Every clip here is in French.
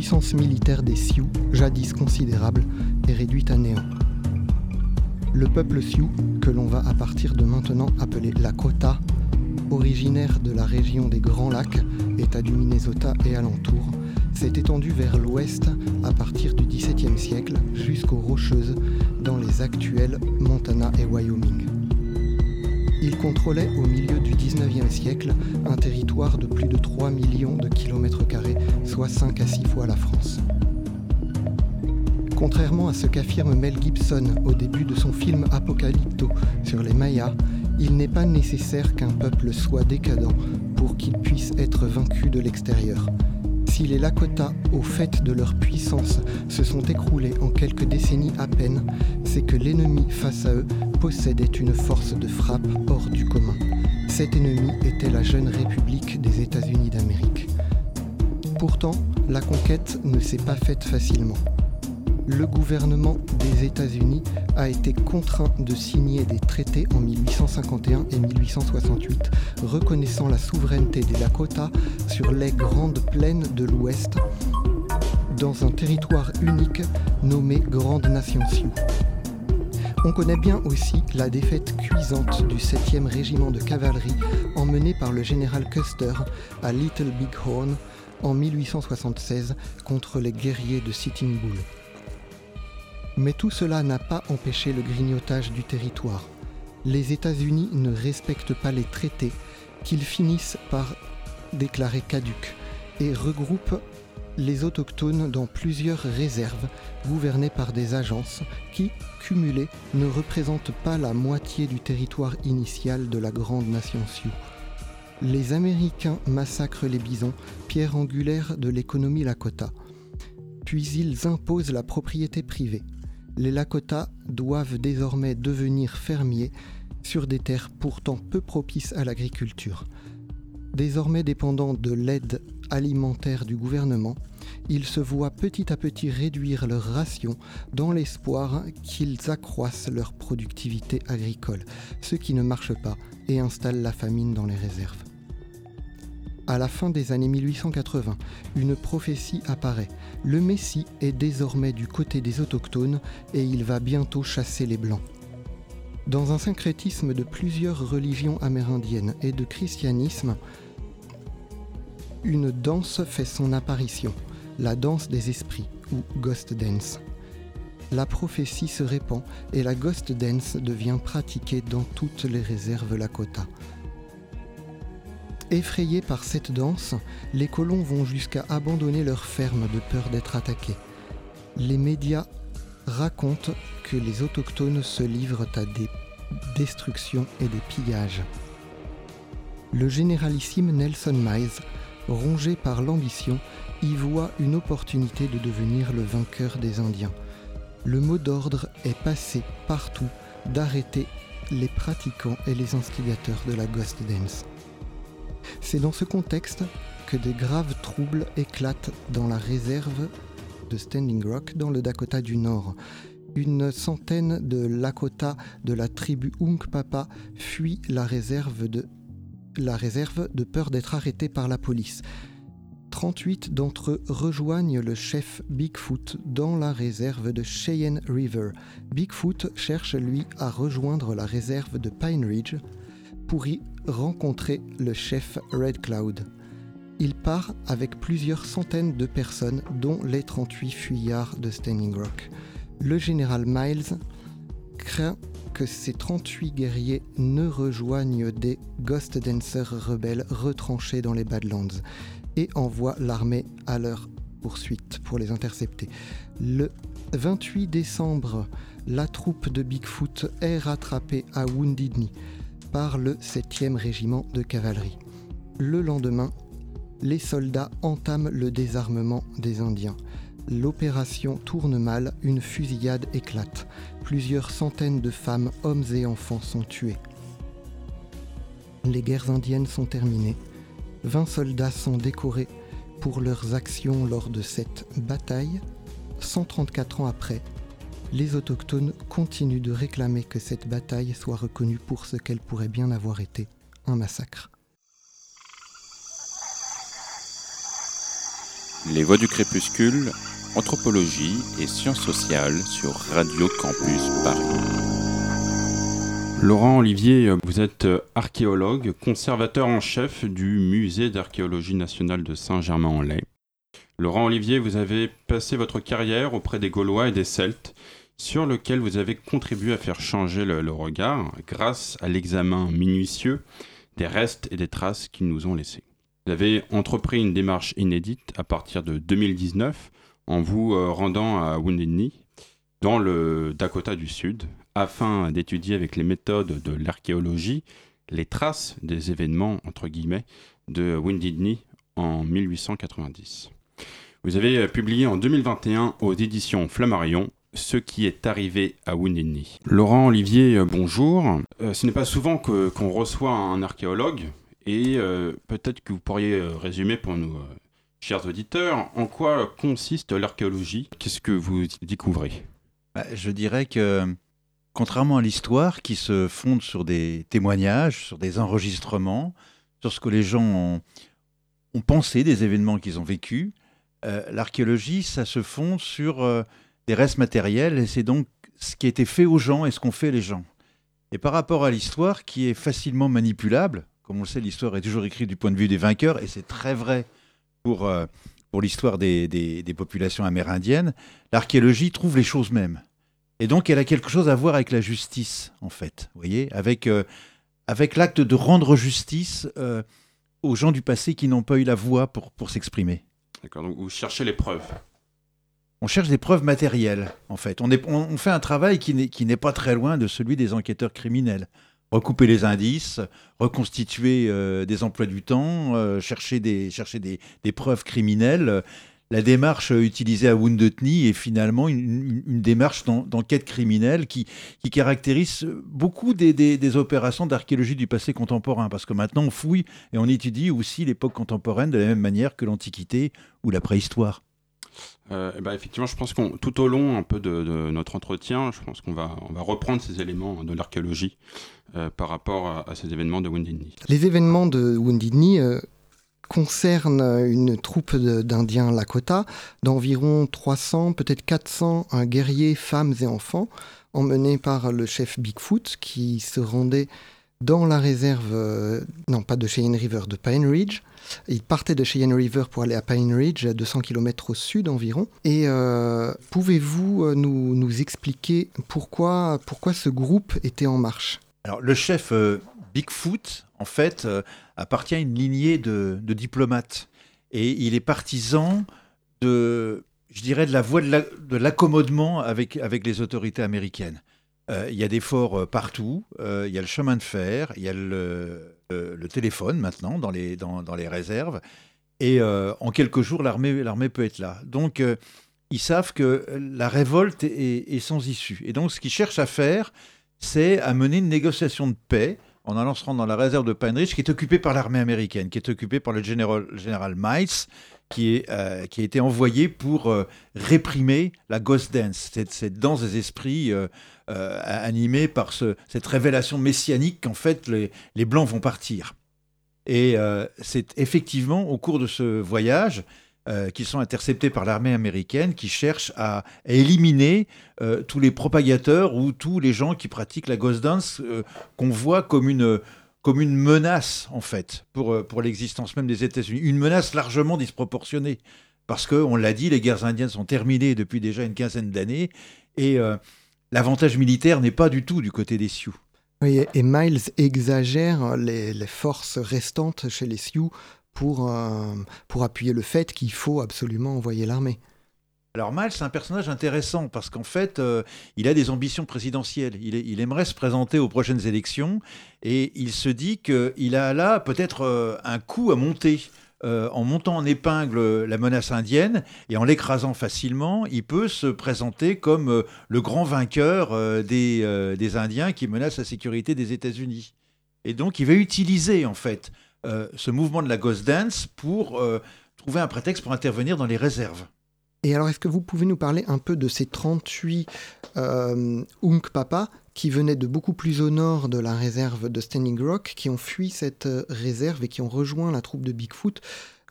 puissance militaire des Sioux, jadis considérable, est réduite à néant. Le peuple Sioux, que l'on va à partir de maintenant appeler Lakota, originaire de la région des Grands Lacs, État du Minnesota et alentour, s'est étendu vers l'ouest à partir du XVIIe siècle jusqu'aux Rocheuses dans les actuels Montana et Wyoming. Il contrôlait au milieu du XIXe siècle un territoire de plus de 3 millions de kilomètres carrés, soit 5 à 6 fois la France. Contrairement à ce qu'affirme Mel Gibson au début de son film Apocalypto sur les Mayas, il n'est pas nécessaire qu'un peuple soit décadent pour qu'il puisse être vaincu de l'extérieur. Si les Lakota, au fait de leur puissance, se sont écroulés en quelques décennies à peine, c'est que l'ennemi face à eux possédait une force de frappe hors du commun. Cet ennemi était la jeune République des États-Unis d'Amérique. Pourtant, la conquête ne s'est pas faite facilement le gouvernement des États-Unis a été contraint de signer des traités en 1851 et 1868 reconnaissant la souveraineté des Lakota sur les grandes plaines de l'Ouest dans un territoire unique nommé Grande Nation Sioux. On connaît bien aussi la défaite cuisante du 7e régiment de cavalerie emmené par le général Custer à Little Big Horn en 1876 contre les guerriers de Sitting Bull. Mais tout cela n'a pas empêché le grignotage du territoire. Les États-Unis ne respectent pas les traités qu'ils finissent par déclarer caducs et regroupent les autochtones dans plusieurs réserves gouvernées par des agences qui, cumulées, ne représentent pas la moitié du territoire initial de la grande nation Sioux. Les Américains massacrent les bisons, pierre angulaire de l'économie Lakota. Puis ils imposent la propriété privée les Lakota doivent désormais devenir fermiers sur des terres pourtant peu propices à l'agriculture. Désormais dépendants de l'aide alimentaire du gouvernement, ils se voient petit à petit réduire leurs rations dans l'espoir qu'ils accroissent leur productivité agricole, ce qui ne marche pas et installe la famine dans les réserves. À la fin des années 1880, une prophétie apparaît. Le Messie est désormais du côté des autochtones et il va bientôt chasser les Blancs. Dans un syncrétisme de plusieurs religions amérindiennes et de christianisme, une danse fait son apparition, la danse des esprits ou Ghost Dance. La prophétie se répand et la Ghost Dance devient pratiquée dans toutes les réserves Lakota. Effrayés par cette danse, les colons vont jusqu'à abandonner leur ferme de peur d'être attaqués. Les médias racontent que les autochtones se livrent à des destructions et des pillages. Le généralissime Nelson Miles, rongé par l'ambition, y voit une opportunité de devenir le vainqueur des Indiens. Le mot d'ordre est passé partout d'arrêter les pratiquants et les instigateurs de la Ghost Dance. C'est dans ce contexte que des graves troubles éclatent dans la réserve de Standing Rock dans le Dakota du Nord. Une centaine de Lakota de la tribu Unkpapa fuient la réserve de, la réserve de peur d'être arrêtés par la police. 38 d'entre eux rejoignent le chef Bigfoot dans la réserve de Cheyenne River. Bigfoot cherche lui à rejoindre la réserve de Pine Ridge pour y rencontrer le chef Red Cloud. Il part avec plusieurs centaines de personnes, dont les 38 fuyards de Standing Rock. Le général Miles craint que ces 38 guerriers ne rejoignent des Ghost Dancers rebelles retranchés dans les Badlands et envoie l'armée à leur poursuite pour les intercepter. Le 28 décembre, la troupe de Bigfoot est rattrapée à Wounded Knee par le 7e régiment de cavalerie. Le lendemain, les soldats entament le désarmement des Indiens. L'opération tourne mal, une fusillade éclate. Plusieurs centaines de femmes, hommes et enfants sont tués. Les guerres indiennes sont terminées. 20 soldats sont décorés pour leurs actions lors de cette bataille. 134 ans après, les autochtones continuent de réclamer que cette bataille soit reconnue pour ce qu'elle pourrait bien avoir été, un massacre. Les Voix du Crépuscule, Anthropologie et Sciences sociales sur Radio Campus Paris. Laurent Olivier, vous êtes archéologue, conservateur en chef du Musée d'archéologie nationale de Saint-Germain-en-Laye. Laurent Olivier, vous avez passé votre carrière auprès des Gaulois et des Celtes, sur lequel vous avez contribué à faire changer le, regard grâce à l'examen minutieux des restes et des traces qu'ils nous ont laissés. Vous avez entrepris une démarche inédite à partir de 2019 en vous euh, rendant à Wounded Knee, dans le Dakota du Sud, afin d'étudier avec les méthodes de l'archéologie les traces des événements entre guillemets de Wounded Knee en 1890. Vous avez euh, publié en 2021 aux éditions Flammarion ce qui est arrivé à Wounded. Laurent Olivier, euh, bonjour. ce n'est pas souvent qu'on reçoit un archéologue et euh, peut-être que vous pourriez euh, résumer pour nous, euh, chers auditeurs, en quoi consiste l'archéologie? Qu'est-ce que vous découvrez? Bah, Je dirais que, contrairement à l'histoire qui se fonde sur des témoignages, sur des enregistrements, sur ce que les gens ont, pensé des événements qu'ils ont vécus, l'archéologie, ça se fonde sur des restes matériels et c'est donc ce qui a été fait aux gens et ce qu'ont fait les gens. Et par rapport à l'histoire qui est facilement manipulable, comme on le sait, l'histoire est toujours écrite du point de vue des vainqueurs, et c'est très vrai pour, euh, pour l'histoire des, des, populations amérindiennes. L'archéologie trouve les choses mêmes. Et donc, elle a quelque chose à voir avec la justice, en fait, vous voyez, avec, euh, avec l'acte de rendre justice euh, aux gens du passé qui n'ont pas eu la voix pour, pour s'exprimer. D'accord, donc vous cherchez les preuves on cherche des preuves matérielles, en fait. On, fait un travail qui n'est pas très loin de celui des enquêteurs criminels recouper les indices, reconstituer euh, des emplois du temps, euh, chercher, des, preuves criminelles. La démarche utilisée à Wounded est finalement une, démarche d'enquête criminelle qui, qui, caractérise beaucoup des, des opérations d'archéologie du passé contemporain, parce que maintenant on fouille et on étudie aussi l'époque contemporaine de la même manière que l'Antiquité ou la préhistoire. Euh, eh ben, effectivement, je pense qu'on tout au long un peu de, notre entretien, je pense qu'on va, on va reprendre ces éléments de l'archéologie euh, par rapport à, ces événements de Wounded Knee. Les événements de Wounded Knee euh, concernent une troupe d'Indiens Lakota d'environ 300, peut-être 400 guerriers, femmes et enfants, emmenés par le chef Bigfoot qui se rendait dans la réserve, non pas de Cheyenne River, de Pine Ridge, il partait de Cheyenne River pour aller à Pine Ridge, à 200 km au sud environ. Et euh, pouvez-vous euh, nous, expliquer pourquoi, pourquoi ce groupe était en marche? Alors, le chef euh, Bigfoot, en fait, appartient à une lignée de, diplomates. Et il est partisan de, je dirais, de la voie de l'accommodement avec, avec les autorités américaines. Il y a des forts partout, il y a le chemin de fer, il y a le, le téléphone maintenant dans les, dans, les réserves. Et euh, en quelques jours, l'armée, peut être là. Donc, euh, ils savent que la révolte est, sans issue. Et donc, ce qu'ils cherchent à faire, c'est à mener une négociation de paix en allant se rendre dans la réserve de Pine Ridge, qui est occupée par l'armée américaine, qui est occupée par le général, général Miles, qui, est, qui a été envoyé pour réprimer la ghost dance, cette, danse des esprits euh, animé par cette révélation messianique qu'en fait les, Blancs vont partir. Et euh, c'est effectivement au cours de ce voyage euh, qu'ils sont interceptés par l'armée américaine qui cherche à, éliminer tous les propagateurs ou tous les gens qui pratiquent la ghost dance qu'on voit comme une, comme une menace en fait pour, pour l'existence même des États-Unis. Une menace largement disproportionnée parce que, on l'a dit, les guerres indiennes sont terminées depuis déjà une quinzaine d'années et l'avantage militaire n'est pas du tout du côté des Sioux. Et Miles exagère les, forces restantes chez les Sioux pour, euh, pour appuyer le fait qu'il faut absolument envoyer l'armée. Alors Miles, c'est un personnage intéressant parce qu'en fait, euh, il a des ambitions présidentielles. Il, aimerait se présenter aux prochaines élections et il se dit qu'il a là peut-être euh, un coup à monter. Euh, en montant en épingle la menace indienne et en l'écrasant facilement, il peut se présenter comme le grand vainqueur des, des, Indiens qui menacent la sécurité des États-Unis. Et donc il va utiliser en fait ce mouvement de la Ghost Dance pour trouver un prétexte pour intervenir dans les réserves. Et alors, est-ce que vous pouvez nous parler un peu de ces 38 euh, Unk qui venaient de beaucoup plus au nord de la réserve de Standing Rock, qui ont fui cette euh, réserve et qui ont rejoint la troupe de Bigfoot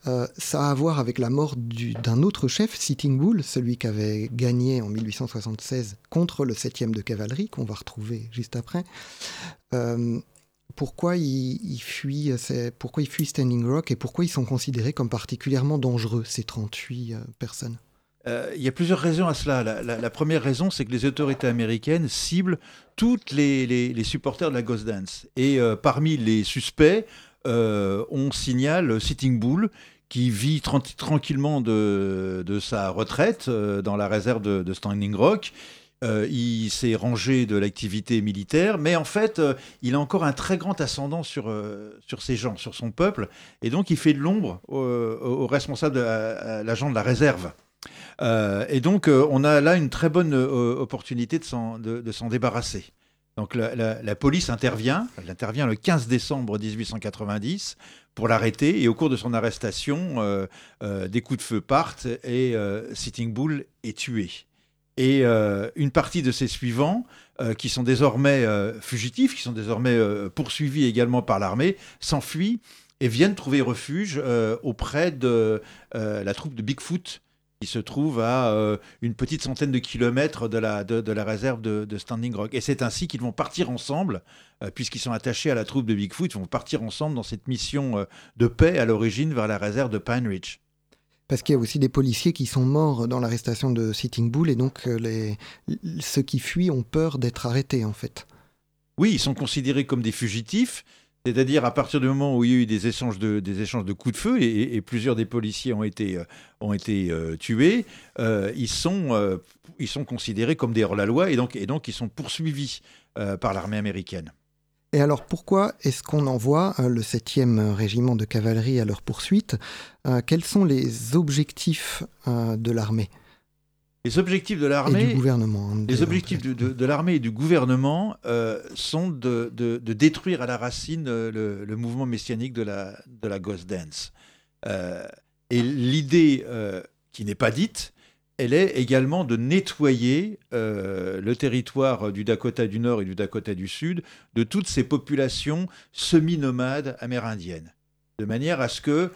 Euh, ça a à voir avec la mort d'un autre chef, Sitting Bull, celui qui avait gagné en 1876 contre le 7e de cavalerie, qu'on va retrouver juste après. Euh, pourquoi ils, fuient, pourquoi ils fuient Standing Rock et pourquoi ils sont considérés comme particulièrement dangereux, ces 38 personnes? Euh, il y a plusieurs raisons à cela. La, première raison, c'est que les autorités américaines ciblent toutes les, supporters de la Ghost Dance. Et euh, parmi les suspects, euh, on signale Sitting Bull, qui vit tranquillement de, sa retraite dans la réserve de, Standing Rock. il s'est rangé de l'activité militaire, mais en fait, il a encore un très grand ascendant sur, sur ces gens, sur son peuple, et donc il fait de l'ombre aux responsables de l'agent de la réserve. Euh, et donc, euh, on a là une très bonne euh, opportunité de s'en débarrasser. Donc, la, police intervient, elle intervient le 15 décembre 1890 pour l'arrêter, et au cours de son arrestation, des coups de feu partent et Sitting Bull est tué. Et une partie de ses suivants, qui sont désormais fugitifs, qui sont désormais poursuivis également par l'armée, s'enfuient et viennent trouver refuge auprès de la troupe de Bigfoot, qui se trouve à euh, une petite centaine de kilomètres de la, de, la réserve de, Standing Rock. Et c'est ainsi qu'ils vont partir ensemble, euh, puisqu'ils sont attachés à la troupe de Bigfoot, ils vont partir ensemble dans cette mission euh, de paix à l'origine vers la réserve de Pine Ridge. Parce qu'il y a aussi des policiers qui sont morts dans l'arrestation de Sitting Bull, et donc les, ceux qui fuient ont peur d'être arrêtés en fait. Oui, ils sont considérés comme des fugitifs, c'est-à-dire à partir du moment où il y a eu des échanges de, coups de feu et, plusieurs des policiers ont été, euh, euh, tués, euh, ils, sont, ils sont considérés comme des hors-la-loi et donc, et donc ils sont poursuivis par l'armée américaine. Et alors pourquoi est-ce qu'on envoie le 7e régiment de cavalerie à leur poursuite? Quels sont les objectifs de l'armée? Les objectifs de l'armée, du gouvernement, hein, les objectifs de, l'armée et du gouvernement euh, sont de, détruire à la racine euh, le, mouvement messianique de la, de la Ghost Dance. Euh, et l'idée qui n'est pas dite, elle est également de nettoyer le territoire du Dakota du Nord et du Dakota du Sud de toutes ces populations semi-nomades amérindiennes, de manière à ce que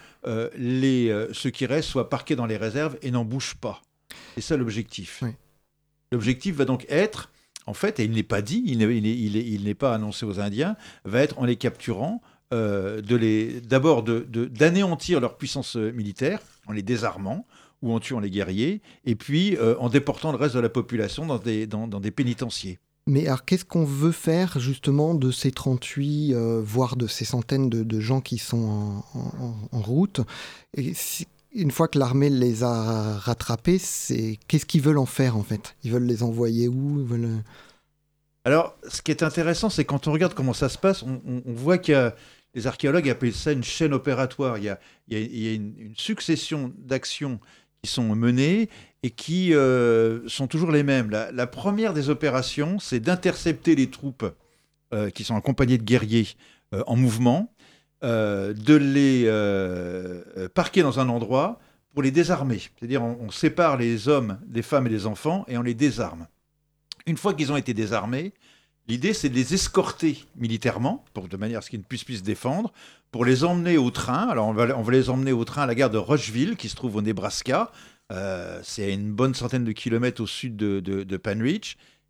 les, ceux qui restent soient parqués dans les réserves et n'en bougent pas. C'est ça l'objectif. L'objectif va donc être, en fait, et il n'est pas dit, il n'est pas annoncé aux Indiens, va être en les capturant, euh, d'abord d'anéantir leur puissance militaire en les désarmant ou en tuant les guerriers, et puis euh, en déportant le reste de la population dans des, dans, des pénitenciers. Mais alors, qu'est-ce qu'on veut faire justement de ces 38, euh, voire de ces centaines de, gens qui sont en, route? Et une fois que l'armée les a rattrapés, c'est qu'est-ce qu'ils veulent en faire en fait? Ils veulent les envoyer où? Euh, Alors, ce qui est intéressant, c'est quand on regarde comment ça se passe, on, voit qu'il y a les archéologues appellent ça une chaîne opératoire. Il y a, une, succession d'actions qui sont menées et qui euh, sont toujours les mêmes. La, première des opérations, c'est d'intercepter les troupes euh, qui sont accompagnées de guerriers en mouvement euh, de les euh, euh, parquer dans un endroit pour les désarmer. C'est-à-dire on, sépare les hommes des femmes et des enfants et on les désarme. Une fois qu'ils ont été désarmés, l'idée c'est de les escorter militairement, pour, de manière à ce qu'ils ne puissent plus se défendre, pour les emmener au train. Alors on va, on les emmener au train à la gare de Rushville, qui se trouve au Nebraska. c'est à une bonne centaine de kilomètres au sud de, de, de.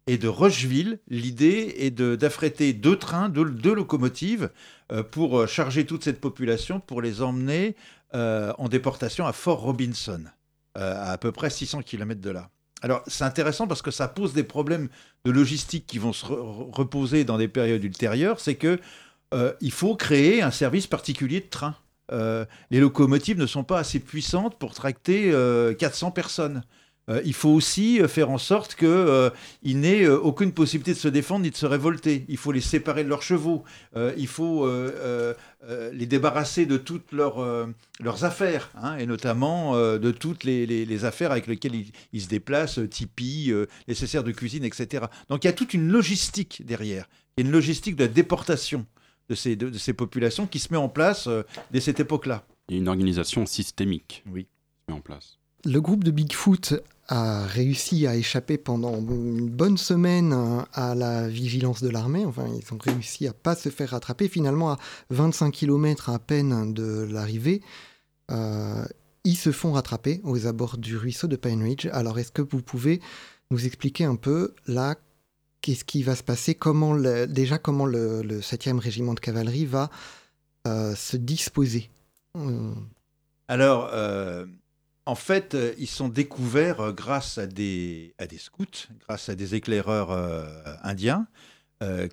Et de Rushville, l'idée est d'affréter deux trains, deux, locomotives, euh, pour euh, charger toute cette population, pour les emmener euh, en déportation à Fort Robinson, à à peu près 600 km de là. Alors c'est intéressant parce que ça pose des problèmes de logistique qui vont se reposer dans des périodes ultérieures. C'est que il faut créer un service particulier de train. les locomotives ne sont pas assez puissantes pour tracter 400 personnes. Euh, il faut aussi euh, faire en sorte qu'ils euh, n'aient aucune possibilité de se défendre ni de se révolter. Il faut les séparer de leurs chevaux. il faut les débarrasser de toutes leurs, leurs affaires, hein, et notamment de toutes les, affaires avec lesquelles ils, se déplacent, tipis, nécessaires de cuisine, etc. Donc il y a toute une logistique derrière. Il y a une logistique de la déportation de ces, de, ces populations qui se met en place dès cette époque-là. Il y a une organisation systémique oui. qui se met en place. Le groupe de Bigfoot a réussi à échapper pendant une bonne semaine à la vigilance de l'armée. Enfin, ils ont réussi à pas se faire rattraper. Finalement, à 25 km à peine de l'arrivée, ils se font rattraper aux abords du ruisseau de Pine Ridge. Alors, est-ce que vous pouvez nous expliquer un peu là qu'est-ce qui va se passer? Comment Déjà, comment le, 7e régiment de cavalerie va se disposer? Alors, en fait, euh, ils sont découverts euh, grâce à des, scouts, grâce à des éclaireurs euh, indiens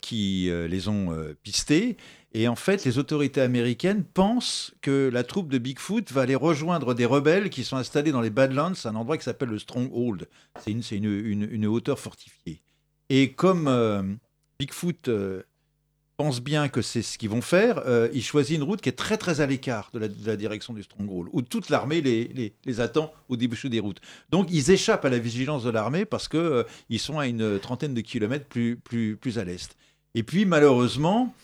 qui les ont pistés. Et en fait, les autorités américaines pensent que la troupe de Bigfoot va aller rejoindre des rebelles qui sont installés dans les Badlands, un endroit qui s'appelle le Stronghold. C'est une, hauteur fortifiée. Et comme Bigfoot pense bien que c'est ce qu'ils vont faire, euh, il choisit une route qui est très très à l'écart de, la, direction du Stronghold, où toute l'armée les, attend au début des routes. Donc ils échappent à la vigilance de l'armée parce qu'ils euh, ils sont à une trentaine de kilomètres plus, plus, plus à l'est. Et puis malheureusement,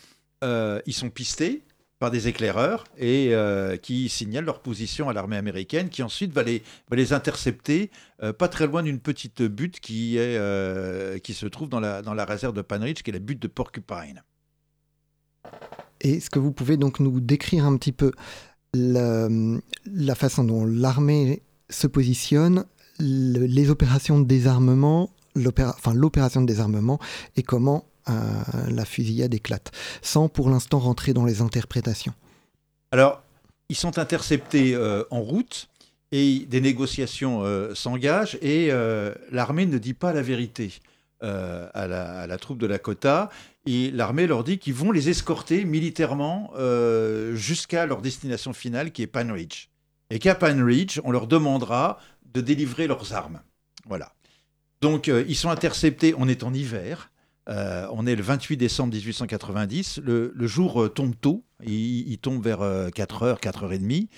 euh, ils sont pistés par des éclaireurs et qui signalent leur position à l'armée américaine, qui ensuite va les, va les intercepter pas très loin d'une petite butte qui, est, qui se trouve dans la, dans la réserve de Panridge, qui est la butte de Porcupine. Est-ce que vous pouvez donc nous décrire un petit peu la, façon dont l'armée se positionne, les opérations de désarmement, enfin l'opération de désarmement et comment euh, la fusillade éclate, sans pour l'instant rentrer dans les interprétations? Alors, ils sont interceptés euh, en route et des négociations euh, s'engagent et l'armée ne dit pas la vérité. Euh, à, la, troupe de Lakota et l'armée leur dit qu'ils vont les escorter militairement euh, jusqu'à leur destination finale qui est Pine Ridge. Et qu'à Pine Ridge, on leur demandera de délivrer leurs armes. Voilà. Donc euh, ils sont interceptés, on est en hiver, on est le 28 décembre 1890, le, jour tombe tôt, il, tombe vers 4h, 4h30,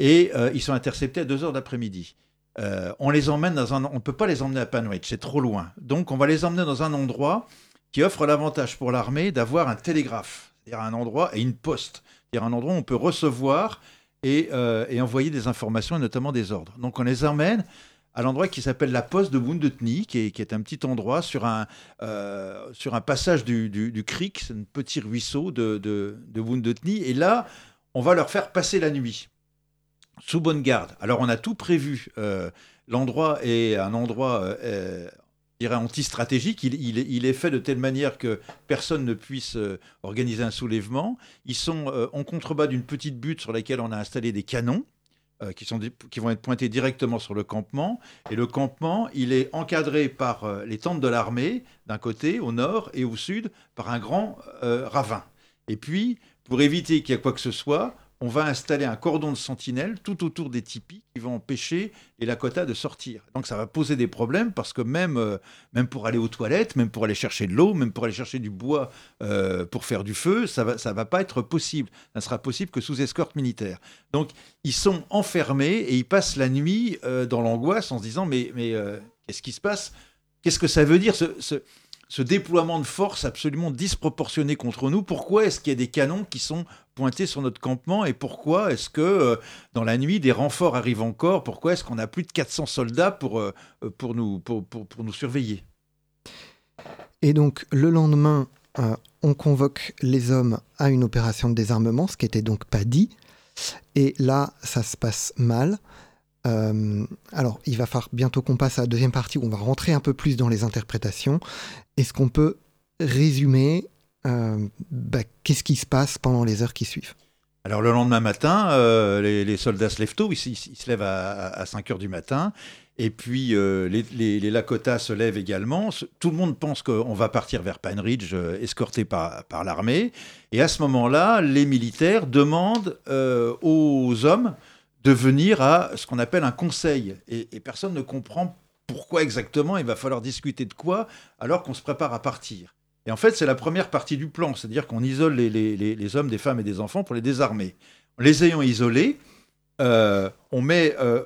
et ils sont interceptés à 2h d'après-midi. Euh, on les emmène dans un, on peut pas les emmener à Panwich, c'est trop loin. Donc on va les emmener dans un endroit qui offre l'avantage pour l'armée d'avoir un télégraphe, c'est-à-dire un endroit et une poste, c'est-à-dire un endroit où on peut recevoir et, euh, envoyer des informations et notamment des ordres. Donc on les emmène à l'endroit qui s'appelle la poste de Woundetny, qui est, un petit endroit sur un, euh, passage du, creek, c'est un petit ruisseau de, de, de Et là, on va leur faire passer la nuit sous bonne garde. Alors on a tout prévu. Euh, l'endroit est un endroit, euh, anti-stratégique. Il, est fait de telle manière que personne ne puisse organiser un soulèvement. Ils sont en contrebas d'une petite butte sur laquelle on a installé des canons. Sont qui, vont être pointés directement sur le campement. Et le campement, il est encadré par les tentes de l'armée, d'un côté, au nord, et au sud, par un grand ravin. Et puis, pour éviter qu'il y ait quoi que ce soit, on va installer un cordon de sentinelle tout autour des tipis qui vont empêcher les Lakota de sortir. Donc ça va poser des problèmes parce que même, euh, même pour aller aux toilettes, même pour aller chercher de l'eau, même pour aller chercher du bois euh, pour faire du feu, ça va, ça va pas être possible. Ça sera possible que sous escorte militaire. Donc ils sont enfermés et ils passent la nuit euh, dans l'angoisse en se disant mais, mais qu'est-ce qui se passe? Qu'est-ce que ça veut dire déploiement de force absolument disproportionné contre nous. Pourquoi est-ce qu'il y a des canons qui sont pointés sur notre campement et pourquoi est-ce que euh, dans la nuit des renforts arrivent encore? Pourquoi est-ce qu'on a plus de 400 soldats pour, euh, pour, nous, pour, pour, nous surveiller? Et donc le lendemain, euh, on convoque les hommes à une opération de désarmement, ce qui n'était donc pas dit. Et là, ça se passe mal. Euh, alors, il va falloir bientôt qu'on passe à la deuxième partie où on va rentrer un peu plus dans les interprétations. Est-ce qu'on peut résumer euh, bah, qu'est-ce qui se passe pendant les heures qui suivent? Alors le lendemain matin, euh, les, soldats se lèvent tôt, ils, se lèvent à, 5 heures du matin, et puis les, les, Lakota se lèvent également. Tout le monde pense qu'on va partir vers Pine Ridge, escorté par l'armée, et à ce moment-là, les militaires demandent aux hommes de venir à ce qu'on appelle un conseil. Et, personne ne comprend pourquoi exactement il va falloir discuter de quoi alors qu'on se prépare à partir. Et en fait, c'est la première partie du plan, c'est-à-dire qu'on isole les, hommes, des femmes et des enfants pour les désarmer. Les ayant isolés, euh, on, met, euh,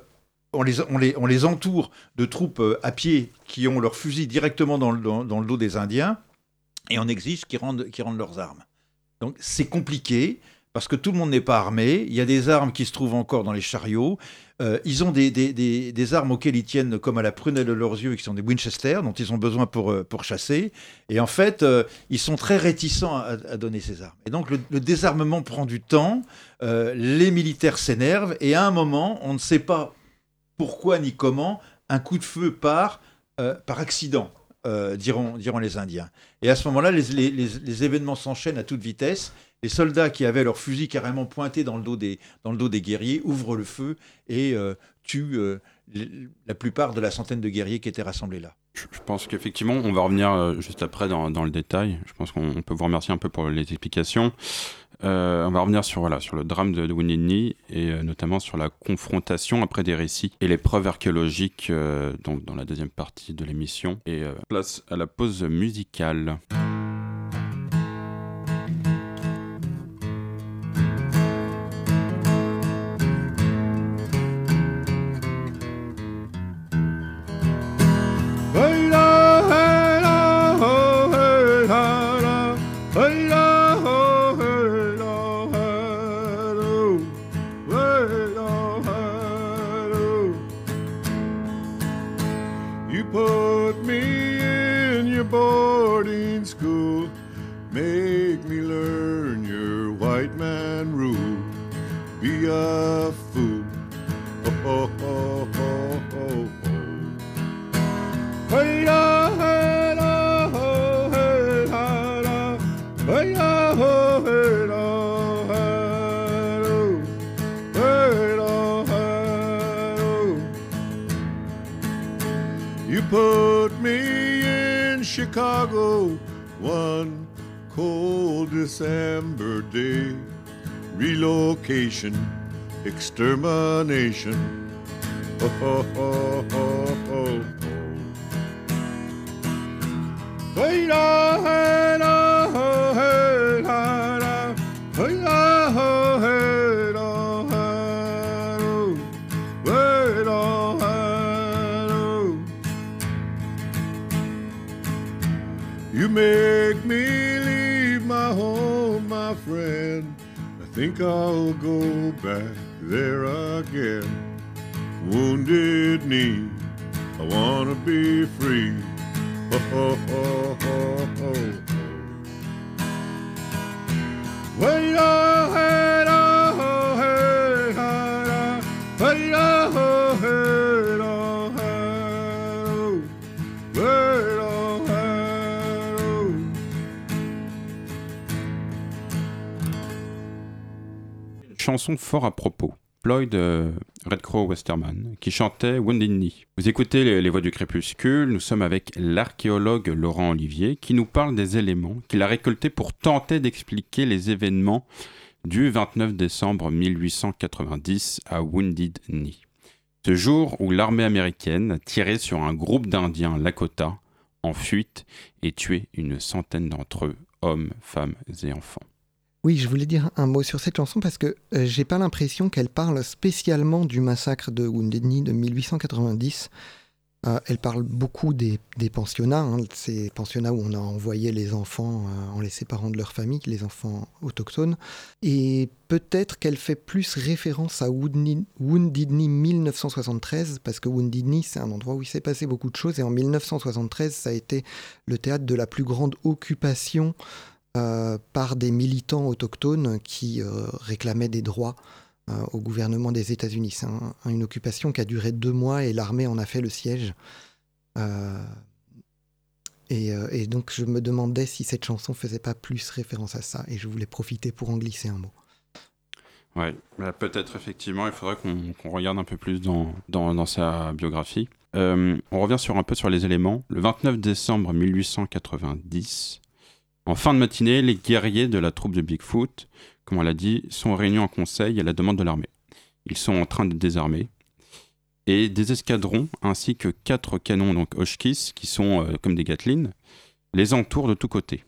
on, les, on, les, on, les, entoure de troupes euh, à pied qui ont leurs fusils directement dans le, dans, le, dos des Indiens et on exige qu'ils rendent, qu'ils rendent leurs armes. Donc c'est compliqué parce que tout le monde n'est pas armé. Il y a des armes qui se trouvent encore dans les chariots. Euh, ils ont des, armes auxquelles ils tiennent comme à la prunelle de leurs yeux, qui sont des Winchester, dont ils ont besoin pour, euh, chasser. Et en fait, euh, ils sont très réticents à, donner ces armes. Et donc, le, désarmement prend du temps, les militaires s'énervent, et à un moment, on ne sait pas pourquoi ni comment, un coup de feu part par accident. diront, diront les Indiens. Et à ce moment-là, les événements s'enchaînent à toute vitesse les soldats qui avaient leurs fusils carrément pointés dans le dos des, dans le dos des guerriers ouvrent le feu et euh, tuent euh, la plupart de la centaine de guerriers qui étaient rassemblés là. Je pense qu'effectivement, on va revenir euh, juste après dans, dans, le détail. Je pense qu'on peut vous remercier un peu pour les explications. on va revenir sur, voilà, sur le drame de, de et notamment sur la confrontation après des récits et les preuves archéologiques donc dans la deuxième partie de l'émission. Et place à la pause musicale. Extermination. Oh, oh, oh, oh, oh. You make me leave my home, my friend. Think I'll go back there again. Wounded knee, I wanna be free. Oh, oh, oh, oh, oh. Wait, chanson fort à propos. Floyd euh, Red Crow Westerman, qui chantait Wounded Knee. Vous écoutez les, voix du crépuscule, nous sommes avec l'archéologue Laurent Olivier, qui nous parle des éléments qu'il a récoltés pour tenter d'expliquer les événements du 29 décembre 1890 à Wounded Knee. Ce jour où l'armée américaine a tiré sur un groupe d'Indiens Lakota en fuite et tué une centaine d'entre eux, hommes, femmes et enfants. Oui, je voulais dire un mot sur cette chanson parce que euh, j'ai pas l'impression qu'elle parle spécialement du massacre de Wounded Knee de 1890. Euh, elle parle beaucoup des, pensionnats, hein, ces pensionnats où on a envoyé les enfants euh, en les séparant de leur famille, les enfants autochtones. Et peut-être qu'elle fait plus référence à Wounded Knee 1973, parce que Wounded Knee, c'est un endroit où il s'est passé beaucoup de choses. Et en 1973, ça a été le théâtre de la plus grande occupation euh, par des militants autochtones qui euh, réclamaient des droits euh, au gouvernement des États-Unis. C'est une occupation qui a duré deux mois et l'armée en a fait le siège. Et, donc je me demandais si cette chanson faisait pas plus référence à ça, et je voulais profiter pour en glisser un mot. Ouais, bah, peut-être effectivement, il faudrait qu'on regarde un peu plus dans, dans, sa biographie. on revient sur un peu sur les éléments. Le 29 décembre 1890, en fin de matinée, les guerriers de la troupe de Bigfoot, comme on l'a dit, sont réunis en conseil à la demande de l'armée. Ils sont en train de désarmer. Et des escadrons ainsi que quatre canons, donc Oshkis, qui sont euh, comme des Gatlin, les entourent de tous côtés.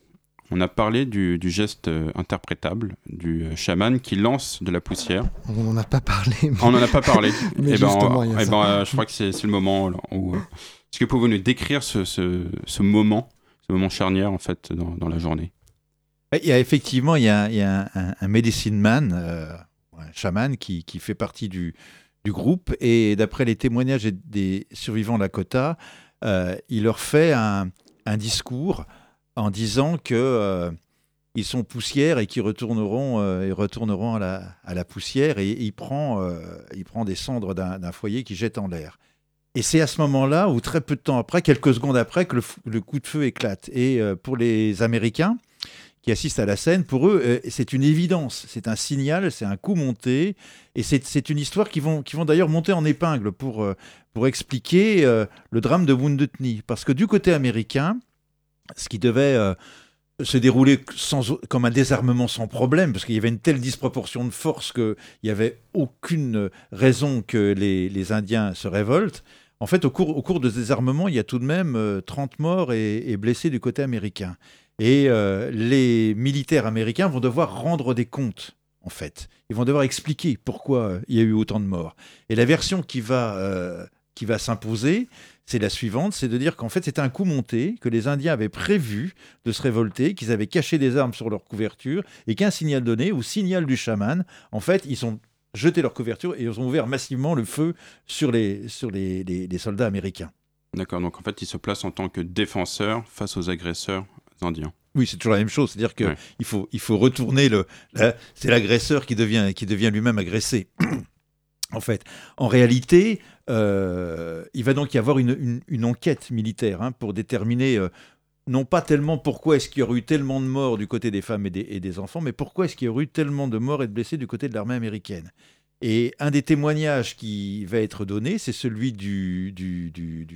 On a parlé du, geste euh, interprétable du euh, chaman qui lance de la poussière. On n'en a pas parlé. On n'en a pas parlé. mais eh ben, eh ben, je crois que c'est le moment où. Est-ce que vous pouvez nous décrire ce, ce moment ce moment charnière en fait dans, la journée Il y a effectivement il y a, un, un, medicine man, euh, un chaman qui, qui, fait partie du, du groupe. Et d'après les témoignages des survivants Lakota, euh, il leur fait un, un, discours en disant que euh, ils sont poussière et qu'ils retourneront, euh, retourneront à la, à la poussière. Et, il, prend, euh, il prend des cendres d'un foyer qui jette en l'air. Et c'est à ce moment-là, ou très peu de temps après, quelques secondes après, que le, coup de feu éclate. Et euh, pour les Américains, qui assistent à la scène, pour eux, euh, c'est une évidence, c'est un signal, c'est un coup monté, et c'est une histoire qui vont, qui vont d'ailleurs monter en épingle pour, euh, pour expliquer le drame de Wounded Knee. Parce que du côté américain, ce qui devait se dérouler sans, comme un désarmement sans problème, parce qu'il y avait une telle disproportion de force qu'il n'y avait aucune raison que les, les, Indiens se révoltent. En fait, au cours, de ce désarmement, il y a tout de même 30 morts et, blessés du côté américain. Et euh, les militaires américains vont devoir rendre des comptes, en fait. Ils vont devoir expliquer pourquoi euh, il y a eu autant de morts. Et la version qui va, euh, va s'imposer, c'est la suivante, c'est de dire qu'en fait c'était un coup monté, que les Indiens avaient prévu de se révolter, qu'ils avaient caché des armes sur leur couverture, et qu'un signal donné, ou signal du chaman, en fait ils ont jeté leur couverture et ils ont ouvert massivement le feu sur les, sur les, les, les soldats américains. D'accord, donc en fait ils se placent en tant que défenseurs face aux agresseurs indiens. Oui, c'est toujours la même chose. C'est-à-dire qu'il ouais. faut, il faut retourner le. C'est l'agresseur qui devient, qui devient lui-même agressé. en fait, en réalité, euh, il va donc y avoir une, une, une enquête militaire hein, pour déterminer. Euh, non pas tellement pourquoi est-ce qu'il y aurait eu tellement de morts du côté des femmes et des, enfants, mais pourquoi est-ce qu'il y aurait eu tellement de morts et de blessés du côté de l'armée américaine. Et un des témoignages qui va être donné, c'est celui du,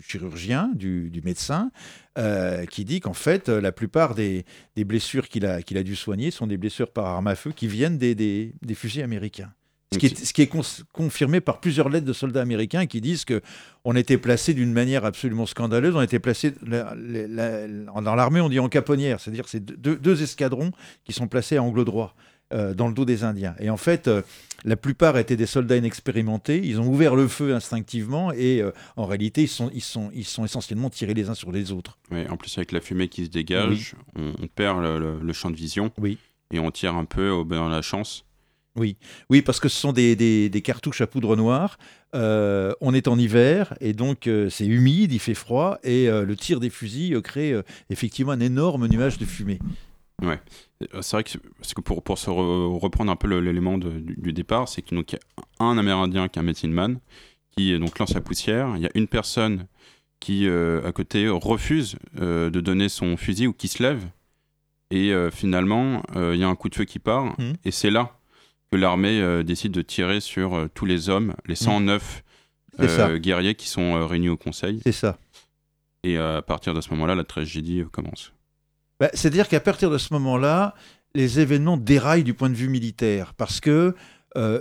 chirurgien, du, médecin, euh, qui dit qu'en fait, la plupart des, blessures qu'il a, qu'il a dû soigner sont des blessures par arme à feu qui viennent des, des, des fusils américains. Ce qui est, ce qui est confirmé par plusieurs lettres de soldats américains qui disent que on était placé d'une manière absolument scandaleuse. On était placé la, la, la, dans l'armée, on dit en caponnière, c'est-à-dire c'est deux, deux, escadrons qui sont placés à angle droit. Euh, dans le dos des Indiens. Et en fait, euh, la plupart étaient des soldats inexpérimentés. Ils ont ouvert le feu instinctivement et euh, en réalité, ils sont, ils, sont, ils sont essentiellement tirés les uns sur les autres. Oui, en plus, avec la fumée qui se dégage, oui. on, on, perd le, le, le, champ de vision oui. et on tire un peu au, dans la chance. Oui, oui, parce que ce sont des, des, des cartouches à poudre noire. Euh, on est en hiver et donc euh, c'est humide, il fait froid et euh, le tir des fusils crée effectivement un énorme nuage de fumée. Ouais, c'est vrai que, parce que pour, pour se re, reprendre un peu l'élément du, du, départ, c'est qu'il y a un Amérindien qui est un medicine man qui donc lance la poussière. Il y a une personne qui à côté refuse de donner son fusil ou qui se lève et finalement il y a un coup de feu qui part mmh. et c'est là que l'armée euh, décide de tirer sur euh, tous les hommes, les 109 euh, guerriers qui sont réunis au Conseil. C'est ça. Et à partir de ce moment-là, la tragédie commence. Bah, C'est-à-dire qu'à partir de ce moment-là, les événements déraillent du point de vue militaire, parce que euh,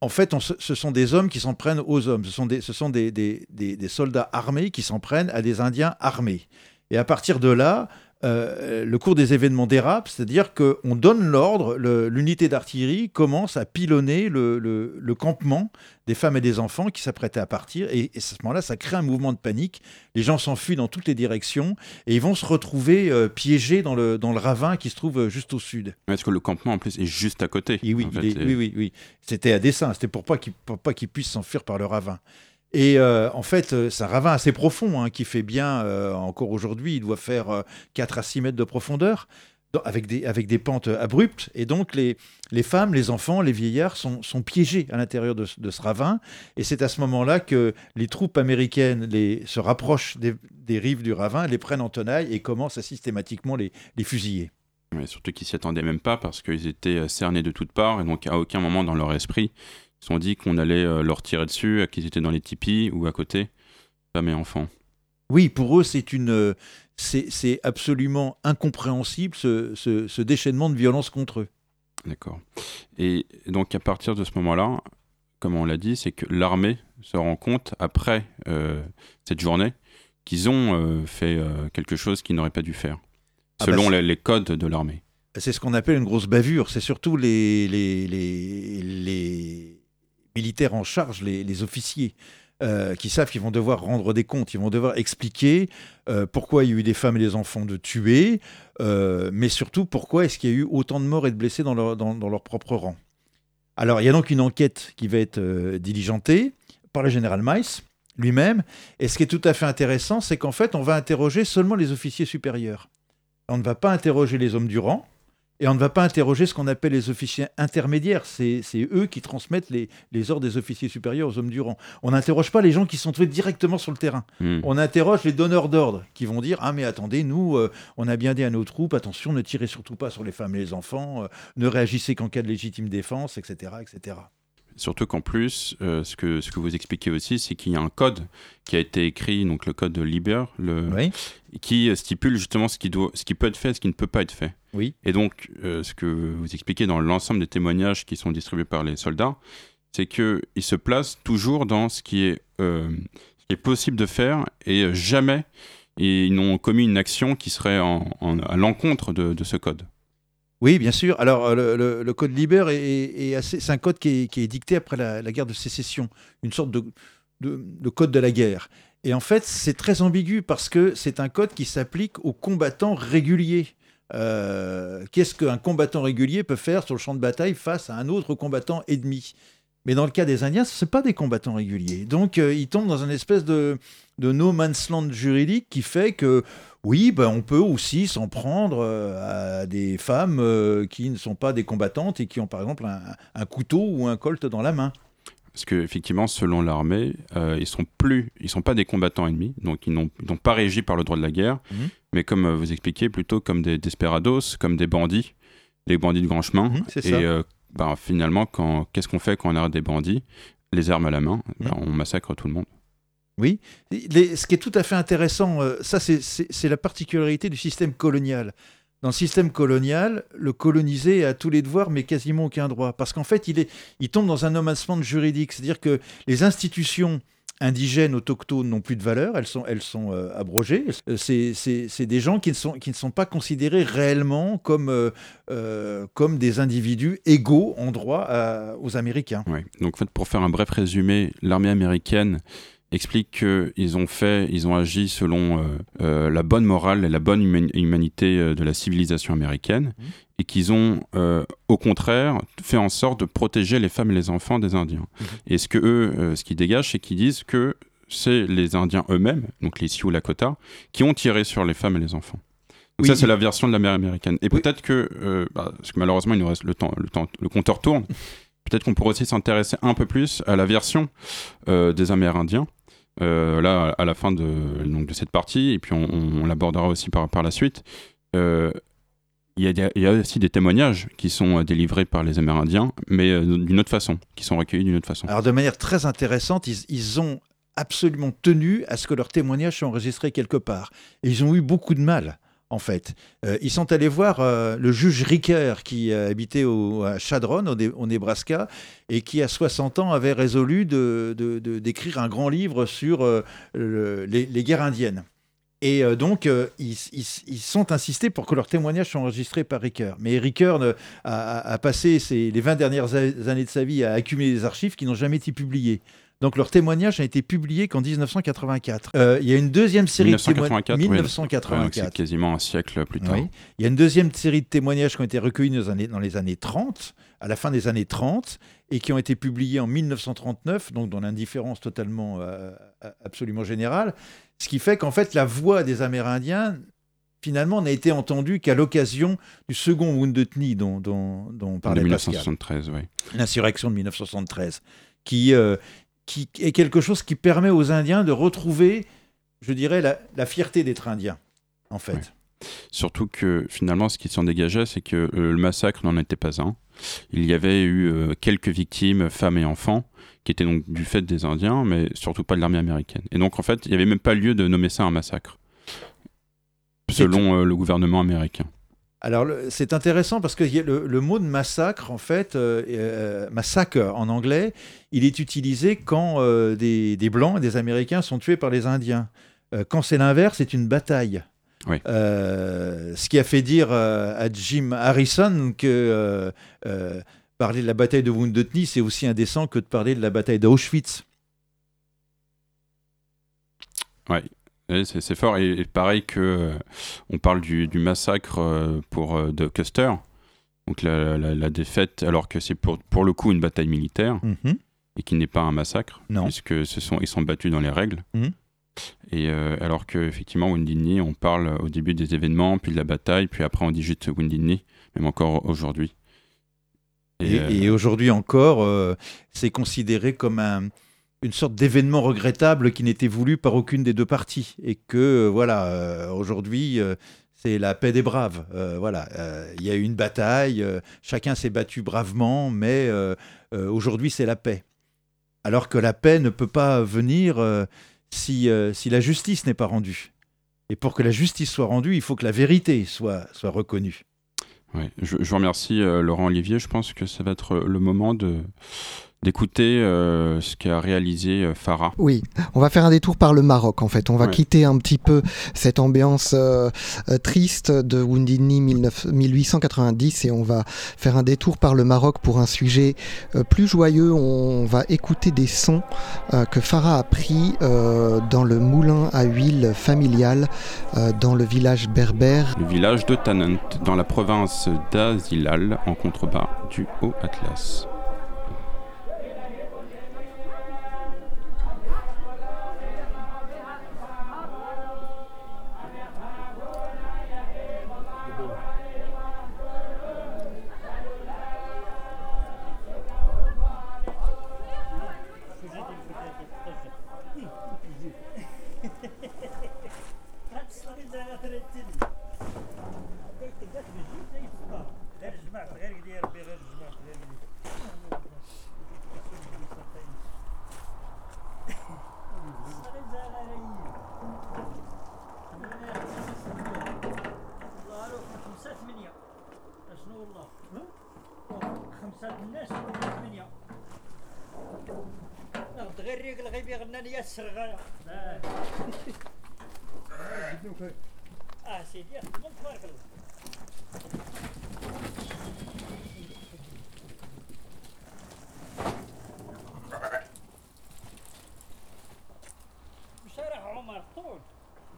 en fait, on, ce sont des hommes qui s'en prennent aux hommes. Ce sont des, ce sont des, des, des, des soldats armés qui s'en prennent à des Indiens armés. Et à partir de là, euh, le cours des événements dérape, c'est-à-dire qu'on donne l'ordre, l'unité d'artillerie commence à pilonner le, le, le, campement des femmes et des enfants qui s'apprêtaient à partir, et, et à ce moment-là, ça crée un mouvement de panique. Les gens s'enfuient dans toutes les directions, et ils vont se retrouver euh, piégés dans le, dans le ravin qui se trouve juste au sud. Est-ce que le campement, en plus, est juste à côté et oui, en fait, est, oui, oui, oui. C'était à dessein, c'était pour pas qu'ils qu puissent s'enfuir par le ravin. Et euh, en fait, c'est un ravin assez profond hein, qui fait bien, euh, encore aujourd'hui, il doit faire euh, 4 à 6 mètres de profondeur, avec des, avec des pentes abruptes. Et donc, les, les femmes, les enfants, les vieillards sont, sont piégés à l'intérieur de, ce ravin. Et c'est à ce moment-là que les troupes américaines se rapprochent des, rives du ravin, les prennent en tenaille et commencent à systématiquement les, les fusiller. Mais surtout qu'ils s'y attendaient même pas parce qu'ils étaient cernés de toutes parts et donc à aucun moment dans leur esprit se sont dit qu'on allait euh, leur tirer dessus, qu'ils étaient dans les tipis ou à côté, femmes et enfants. Oui, pour eux, c'est une, c'est absolument incompréhensible ce, ce, ce, déchaînement de violence contre eux. D'accord. Et donc à partir de ce moment-là, comme on l'a dit, c'est que l'armée se rend compte après euh, cette journée qu'ils ont euh, fait euh, quelque chose qu'ils n'auraient pas dû faire, ah selon bah les, les codes de l'armée. C'est ce qu'on appelle une grosse bavure. C'est surtout les, les, les, les militaires en charge, les, officiers, euh, qui savent qu'ils vont devoir rendre des comptes, ils vont devoir expliquer euh, pourquoi il y a eu des femmes et des enfants de tués, euh, mais surtout pourquoi est-ce qu'il y a eu autant de morts et de blessés dans leur, propre rang. Alors il y a donc une enquête qui va être diligentée par le général Mice lui-même, et ce qui est tout à fait intéressant, c'est qu'en fait on va interroger seulement les officiers supérieurs. On ne va pas interroger les hommes du rang, et on ne va pas interroger ce qu'on appelle les officiers intermédiaires. C'est eux qui transmettent les, les ordres des officiers supérieurs aux hommes du rang. On n'interroge pas les gens qui sont trouvés directement sur le terrain. Hmm. On interroge les donneurs d'ordre qui vont dire Ah, mais attendez, nous, euh, on a bien dit à nos troupes, attention, ne tirez surtout pas sur les femmes et les enfants, euh, ne réagissez qu'en cas de légitime défense, etc. etc. Surtout qu'en plus, euh, ce, que, ce que vous expliquez aussi, c'est qu'il y a un code qui a été écrit, donc le code de Liber, le, Oui, qui stipule justement ce qui, doit, ce qui peut être fait et ce qui ne peut pas être fait. Oui, Et donc, euh, ce que vous expliquez dans l'ensemble des témoignages qui sont distribués par les soldats, c'est qu'ils se placent toujours dans ce qui est, euh, ce qui est possible de faire et jamais ils n'ont commis une action qui serait en- en- à l'encontre de, de ce code. oui, bien sûr. Alors, le, le- le code Liber est, est assez. C'est un code qui est, qui est dicté après la, la guerre de sécession, une sorte de, de- de code de la guerre. Et en fait, c'est très ambigu parce que c'est un code qui s'applique aux combattants réguliers. Euh, Qu'est-ce qu'un combattant régulier peut faire sur le champ de bataille face à un autre combattant ennemi? Mais dans le cas des Indiens, ce pas des combattants réguliers. Donc, euh, ils tombent dans une espèce de, no man's land juridique qui fait que, oui, ben, on peut aussi s'en prendre euh, à des femmes qui ne sont pas des combattantes et qui ont, par exemple, un, un couteau ou un colt dans la main. Parce qu'effectivement, selon l'armée, euh, ils sont plus, ils sont pas des combattants ennemis, donc ils n'ont pas régi par le droit de la guerre, Mhm. mais comme euh, vous expliquez, plutôt comme des desperados, comme des bandits, les bandits de grand chemin. Mhm, et ça. euh, ben, finalement, qu'est-ce qu'on fait quand on arrête des bandits? Les armes à la main, ben, on massacre tout le monde. Oui. Les- ce qui est tout à fait intéressant, ça c'est la particularité du système colonial. Dans le système colonial, le colonisé a tous les devoirs mais quasiment aucun droit. Parce qu'en fait, il, tombe dans un land juridique. C'est-à-dire que les institutions indigènes, autochtones n'ont plus de valeur, elles sont, euh, abrogées. Euh, C'est des gens qui ne, sont, pas considérés réellement comme, euh, des individus égaux en droit aux Américains. Ouais. Donc, en fait, pour faire un bref résumé, l'armée américaine explique qu'ils ont fait, ils ont agi selon euh, euh, la bonne morale et la bonne huma- humanité euh, de la civilisation américaine, Mhm. et qu'ils ont, euh, au contraire, fait en sorte de protéger les femmes et les enfants des Indiens. Mhm. Et ce que eux, euh, ce qu'ils dégagent, c'est qu'ils disent que c'est les Indiens eux-mêmes, donc les Sioux Lakota, qui ont tiré sur les femmes et les enfants. Donc Oui. ça, c'est la version de la mer américaine. Et Oui. peut-être que, bah, parce que malheureusement, il nous reste le temps, le temps, le compteur tourne. Peut-être qu'on pourrait aussi s'intéresser un peu plus à la version des Amérindiens. Euh, là, à la fin de, donc, de cette partie, et puis on, l'abordera aussi par, par la suite. Euh, il y, a, aussi des témoignages qui sont euh, délivrés par les Amérindiens, mais d'une autre façon, qui sont recueillis d'une autre façon. Alors de manière très intéressante, ils, ils ont absolument tenu à ce que leurs témoignages soient enregistrés quelque part. Et ils ont eu beaucoup de mal, en fait. Euh, ils sont allés voir euh, le juge Ricker, qui euh, habitait au, à Chadron, au, Nebraska, et qui, à 60 ans, avait résolu d'écrire un grand livre sur le- les, guerres indiennes. Et donc, ils, ils- sont insistés pour que leurs témoignages soient enregistrés par Ricker. Mais Ricker a, passé les 20 dernières années de sa vie à accumuler des archives qui n'ont jamais été publiées. Donc leur témoignage n'a été publié qu'en 1984. Euh, il y a une deuxième série 1984, de témoignages. Ouais, donc c'est 1984. quasiment un siècle plus tard. Oui. Il y a une deuxième série de témoignages qui ont été recueillis dans les, années, dans les années 30, à la fin des années 30, et qui ont été publiés en 1939, donc dans l'indifférence totalement, euh, absolument générale. Ce qui fait qu'en fait, la voix des Amérindiens, finalement, n'a été entendue qu'à l'occasion du second Wounded Knee dont, dont, dont De parlait Pascal. 1973, oui. L'insurrection de 1973, qui, euh, qui est quelque chose qui permet aux Indiens de retrouver, je dirais, la, la fierté d'être Indiens, en fait. Ouais. Surtout que finalement, ce qui s'en dégageait, c'est que euh, le massacre n'en était pas un. Il y avait eu euh, quelques victimes, femmes et enfants, qui étaient donc du fait des Indiens, mais surtout pas de l'armée américaine. Et donc, en fait, il n'y avait même pas lieu de nommer ça un massacre, selon euh, le gouvernement américain. Alors, c'est intéressant parce que le, le mot de massacre, en fait, euh, euh, massacre en anglais, il est utilisé quand euh, des, des Blancs et des Américains sont tués par les Indiens. Euh, quand c'est l'inverse, c'est une bataille. Oui. Ce qui a fait dire à Jim Harrison que parler de la bataille de Wounded Knee, c'est aussi indécent que de parler de la bataille d'Auschwitz. Ouais. C'est fort. Et, et pareil que euh, on parle du, du massacre euh, pour, euh, de Custer. Donc la, la- la défaite, alors que c'est pour, pour le coup une bataille militaire Mhm. et qui n'est pas un massacre, Non. puisque ce sont, ils sont battus dans les règles. Mhm. Et euh, alors que effectivement Knee, on parle au début des événements, puis de la bataille, puis après on dit juste Knee, même encore aujourd'hui. Et, euh, et aujourd'hui encore, euh, c'est considéré comme un- une sorte d'événement regrettable qui n'était voulu par aucune des deux parties. Et que, euh, voilà, euh, aujourd'hui, euh, c'est la paix des braves. Voilà, il y a eu une bataille, chacun s'est battu bravement, mais aujourd'hui, c'est la paix. Alors que la paix ne peut pas venir si, si la justice n'est pas rendue. Et pour que la justice soit rendue, il faut que la vérité soit, soit reconnue. Ouais, je, vous remercie Laurent Olivier. Je pense que ça va être le moment de d'écouter euh, ce qu'a réalisé euh, Farah. Oui, on va faire un détour par le Maroc en fait. On va quitter un petit peu cette ambiance euh, triste de Woundini 1890 et on va faire un détour par le Maroc pour un sujet plus joyeux. On va écouter des sons que Farah a pris dans le moulin à huile familial dans le village berbère. Le village de Tanant dans la province d'Azilal en contrebas du Haut Atlas.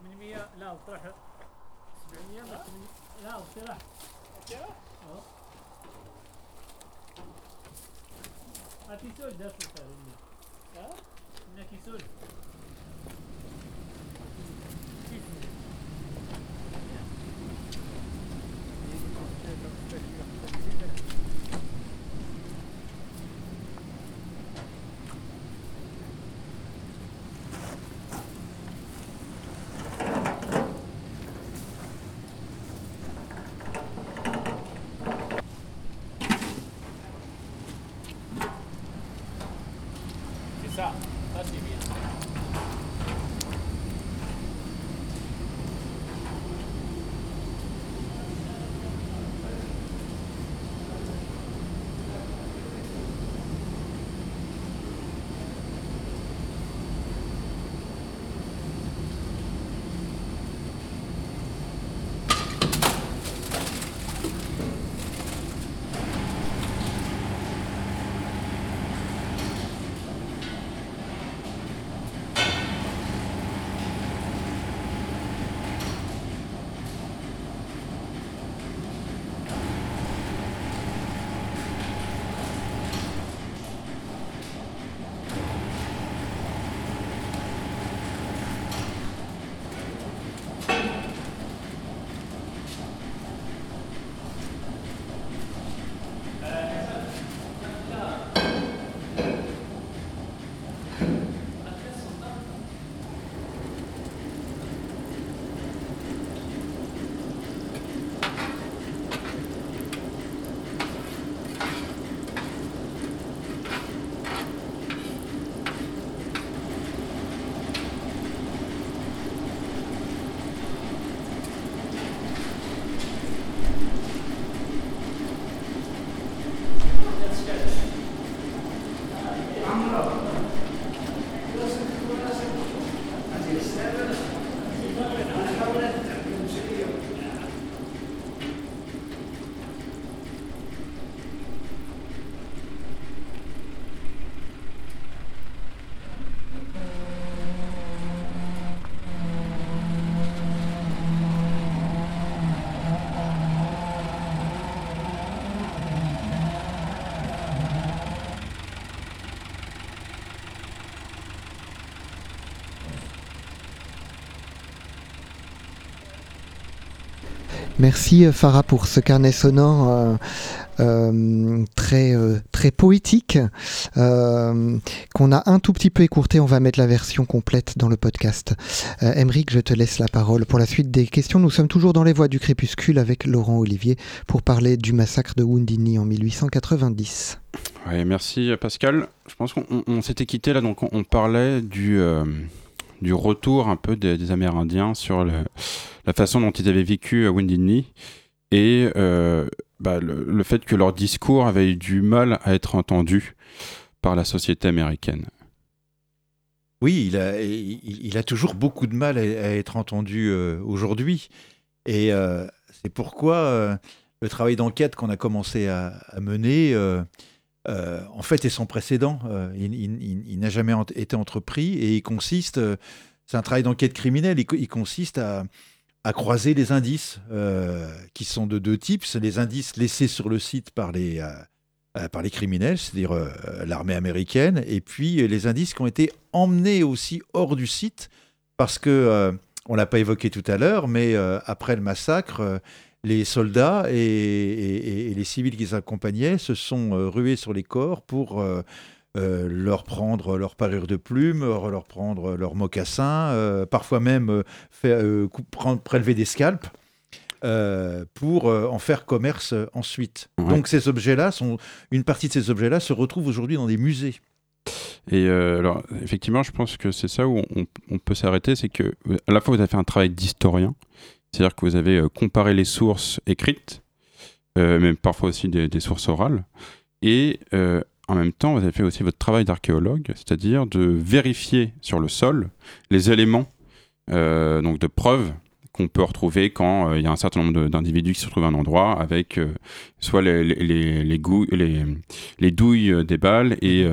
800 لا وطرح 700 بس لا وطرح أه؟ هاتي سود داخل صار هنا ها؟ هنا كيسول. Merci Farah pour ce carnet sonore euh, euh, très, euh, poétique euh, qu'on a un tout petit peu écourté. On va mettre la version complète dans le podcast. Euh, Emeric, je te laisse la parole pour la suite des questions. Nous sommes toujours dans les voies du crépuscule avec Laurent Olivier pour parler du massacre de Woundini en 1890. Ouais, merci Pascal. Je pense qu'on on- on s'était quitté là, donc on, parlait du, euh, du retour un peu des, Amérindiens sur la façon dont ils avaient vécu à Wounded Knee et euh, bah, le, fait que leur discours avait eu du mal à être entendu par la société américaine. Oui, il a, toujours beaucoup de mal à, être entendu euh, aujourd'hui. Et euh, c'est pourquoi le travail d'enquête qu'on a commencé à mener, euh, en fait, est sans précédent. Euh, il n'a jamais été entrepris et il consiste, euh, c'est un travail d'enquête criminelle, il, co- il consiste à, croiser les indices qui sont de deux types. C'est les indices laissés sur le site par les, par les criminels, c'est-à-dire l'armée américaine, et puis les indices qui ont été emmenés aussi hors du site, parce que, on l'a pas évoqué tout à l'heure, mais après le massacre, les soldats et, et- et les civils qui les accompagnaient se sont euh, rués sur les corps pour euh, euh, leur prendre leur parure de plumes, leur prendre leurs mocassins, euh, parfois même faire, coup- prendre, prélever des scalps. euh, pour euh, en faire commerce euh, ensuite. Ouais. Donc ces objets-là, sont, une partie de ces objets-là se retrouvent aujourd'hui dans des musées. Et alors, effectivement, je pense que c'est ça où on, on peut s'arrêter, c'est que à la fois vous avez fait un travail d'historien, c'est-à-dire que vous avez euh, comparé les sources écrites, euh, même parfois aussi des, sources orales, et euh, en même temps, vous avez fait aussi votre travail d'archéologue, c'est-à-dire de vérifier sur le sol les éléments euh, donc de preuves qu'on peut retrouver quand il y a un certain nombre d'individus qui se retrouvent à un endroit avec soit les, les, les, goûts- les, les douilles des balles et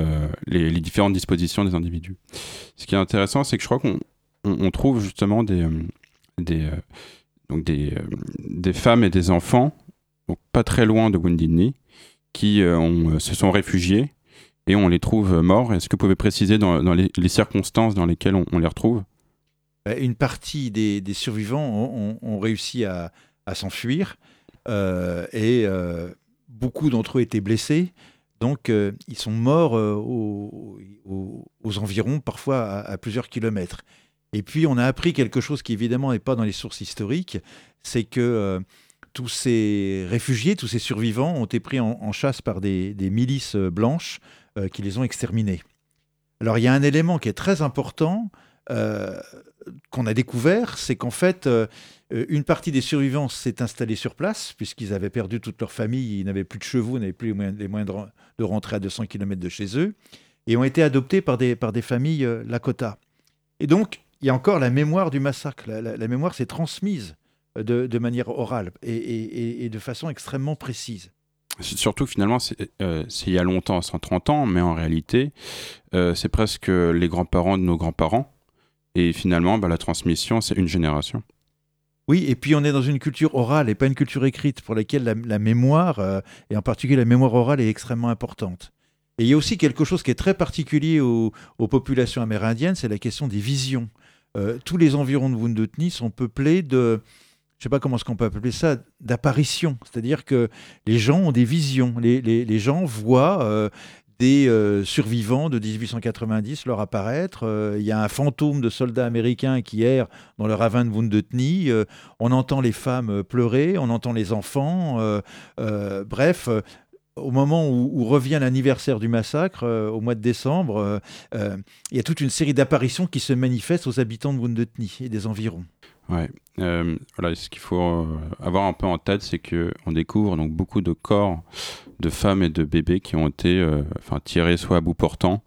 les, différentes dispositions des individus. Ce qui est intéressant, c'est que je crois qu'on on, trouve justement des, des, donc des, euh, des femmes et des enfants, pas très loin de Knee, qui euh, ont- se sont réfugiés et on les trouve morts. Est-ce que vous pouvez préciser dans, les, circonstances dans lesquelles on, les retrouve? Euh, Une partie des, survivants ont, réussi à, s'enfuir euh, et euh, beaucoup d'entre eux étaient blessés. Donc euh, ils sont morts euh, au- au- aux environs, parfois à plusieurs kilomètres. Et puis on a appris quelque chose qui évidemment n'est pas dans les sources historiques, c'est que euh, tous ces réfugiés, tous ces survivants ont été pris en, chasse par des, milices euh, blanches euh, qui les ont exterminés. Alors il y a un élément qui est très important. qu'on a découvert, c'est qu'en fait, une partie des survivants s'est installée sur place, puisqu'ils avaient perdu toute leur famille, ils n'avaient plus de chevaux, n'avaient plus les moyens, de, ren- de rentrer à 200 km de chez eux, et ont été adoptés par des, familles Lakota. Et donc, il y a encore la mémoire du massacre. La, la- la mémoire s'est transmise euh, de, de manière orale et, et- et- et de façon extrêmement précise. Surtout, finalement, c'est euh, c'est il y a longtemps, 130 ans, mais en réalité, euh, c'est presque les grands-parents de nos grands-parents. Et finalement, bah, la transmission, c'est une génération. Oui, et puis on est dans une culture orale et pas une culture écrite pour laquelle la, la mémoire, euh, et en particulier la mémoire orale, est extrêmement importante. Et il y a aussi quelque chose qui est très particulier aux, aux populations amérindiennes, c'est la question des visions. Euh, tous les environs de Wounded Knee sont peuplés de, je sais pas comment est-ce qu'on peut appeler ça, d'apparitions. C'est-à-dire que les gens ont des visions. Les, gens voient euh, des euh, survivants de 1890 leur apparaître. Il y a un fantôme de soldats américains qui errent dans le ravin de. Euh, on entend les femmes pleurer, on entend les enfants. bref, au moment où, revient l'anniversaire du massacre, euh, au mois de décembre, euh, euh, il y a toute une série d'apparitions qui se manifestent aux habitants de Wounded Knee et des environs. Ouais. Voilà, ce qu'il faut avoir un peu en tête, c'est que on découvre donc beaucoup de corps de femmes et de bébés qui ont été enfin, tirés soit à bout portant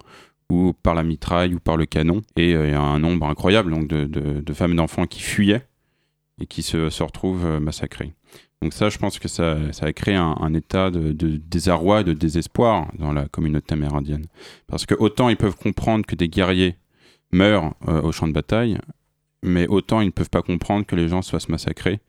ou par la mitraille ou par le canon. Et il y a un nombre incroyable donc, de, femmes et d'enfants qui fuyaient et qui se, retrouvent massacrés. Donc ça, je pense que ça, a créé un, état de, de désarroi et de désespoir dans la communauté amérindienne. Parce que autant ils peuvent comprendre que des guerriers meurent euh, au champ de bataille, mais autant ils ne peuvent pas comprendre que les gens se fassent massacrer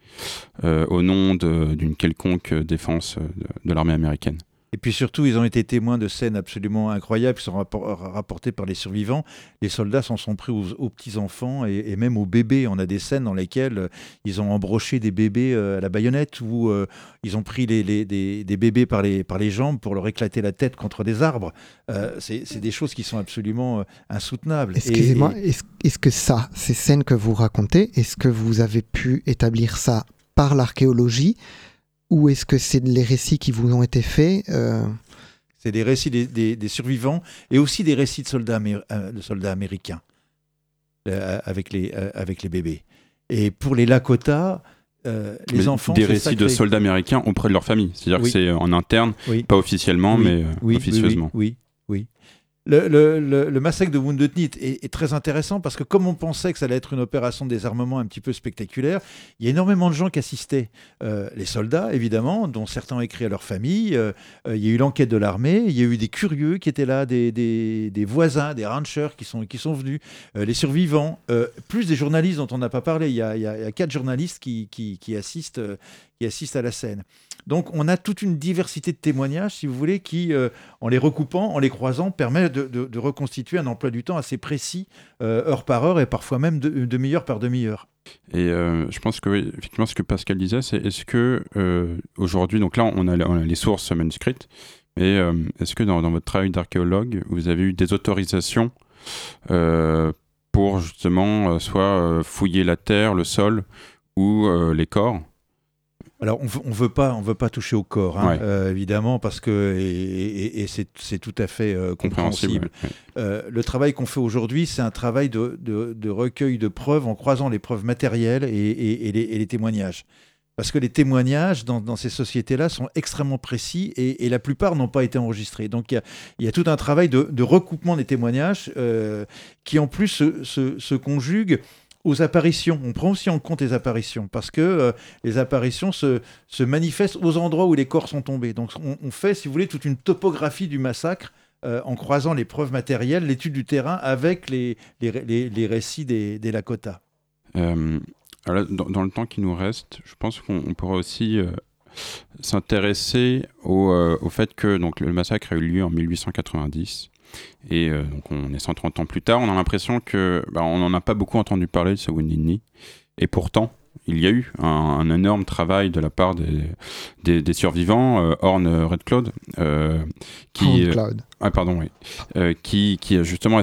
euh, au nom d'une quelconque défense euh, de l'armée américaine. Et puis surtout, ils ont été témoins de scènes absolument incroyables qui sont rappor- rapportées par les survivants. Les soldats s'en sont pris aux, aux petits-enfants et, et même aux bébés. On a des scènes dans lesquelles euh, ils ont embroché des bébés euh, à la baïonnette ou euh, ils ont pris les, les- des, des bébés par les, par les jambes pour leur éclater la tête contre des arbres. Euh, c'est des choses qui sont absolument insoutenables. Excusez-moi, et- est-ce est-ce que ça, ces scènes que vous racontez, est-ce que vous avez pu établir ça par l'archéologie ou est-ce que c'est les récits qui vous ont été faits euh, C'est des récits des, des- des survivants et aussi des récits de soldats, euh, de soldats américains euh, avec, les, euh, avec les bébés. Et pour les Lakota, euh, les Mais enfants. Des récits de soldats américains auprès de leur famille. C'est-à-dire Oui. que c'est en interne, Oui. pas officiellement, Oui, mais officieusement. Oui, oui. oui. Le, massacre de Wounded Knee est, très intéressant parce que comme on pensait que ça allait être une opération de désarmement un petit peu spectaculaire, il y a énormément de gens qui assistaient. Euh, les soldats, évidemment, dont certains ont écrit à leur famille. euh, euh, il y a eu l'enquête de l'armée. Il y a eu des curieux qui étaient là, des, voisins, des ranchers qui sont, venus, les survivants, plus des journalistes dont on n'a pas parlé. Il y a, quatre journalistes qui assistent à la scène. Donc on a toute une diversité de témoignages, si vous voulez, qui, euh, en les recoupant, en les croisant, permet de, reconstituer un emploi du temps assez précis, euh, heure par heure et parfois même de- demi-heure par demi-heure. Et euh, je pense que, oui, effectivement, ce que Pascal disait, c'est est-ce que aujourd'hui, donc là, on a, les sources manuscrites, mais est-ce que dans, votre travail d'archéologue, vous avez eu des autorisations pour justement soit fouiller la terre, le sol ou les corps? Alors on on veut pas, on veut pas toucher au corps, hein, Ouais. euh, évidemment, parce que et, et- et c'est tout à fait euh, compréhensible. ouais. Euh, le travail qu'on fait aujourd'hui, c'est un travail de, de- de recueil de preuves en croisant les preuves matérielles et, les, témoignages. Parce que les témoignages dans, dans ces sociétés-là sont extrêmement précis et, la plupart n'ont pas été enregistrés. Donc il y a, il y a tout un travail de, de recoupement des témoignages qui en plus se, se- se conjugue aux apparitions. On prend aussi en compte les apparitions parce que euh, les apparitions se, manifestent aux endroits où les corps sont tombés. Donc on, fait, si vous voulez, toute une topographie du massacre euh, en croisant les preuves matérielles, l'étude du terrain avec les, récits des, Lakota. Euh, dans, le temps qui nous reste, je pense qu'on on pourrait aussi s'intéresser au, au fait que donc, le massacre a eu lieu en 1890. Et euh, donc on est 130 ans plus tard, on a l'impression que bah, on n'en a pas beaucoup entendu parler de Knee. Et pourtant, il y a eu un, un énorme travail de la part des, des, des survivants, euh, Horn Red Cloud, euh, qui, Cloud ah pardon, oui, qui, qui a justement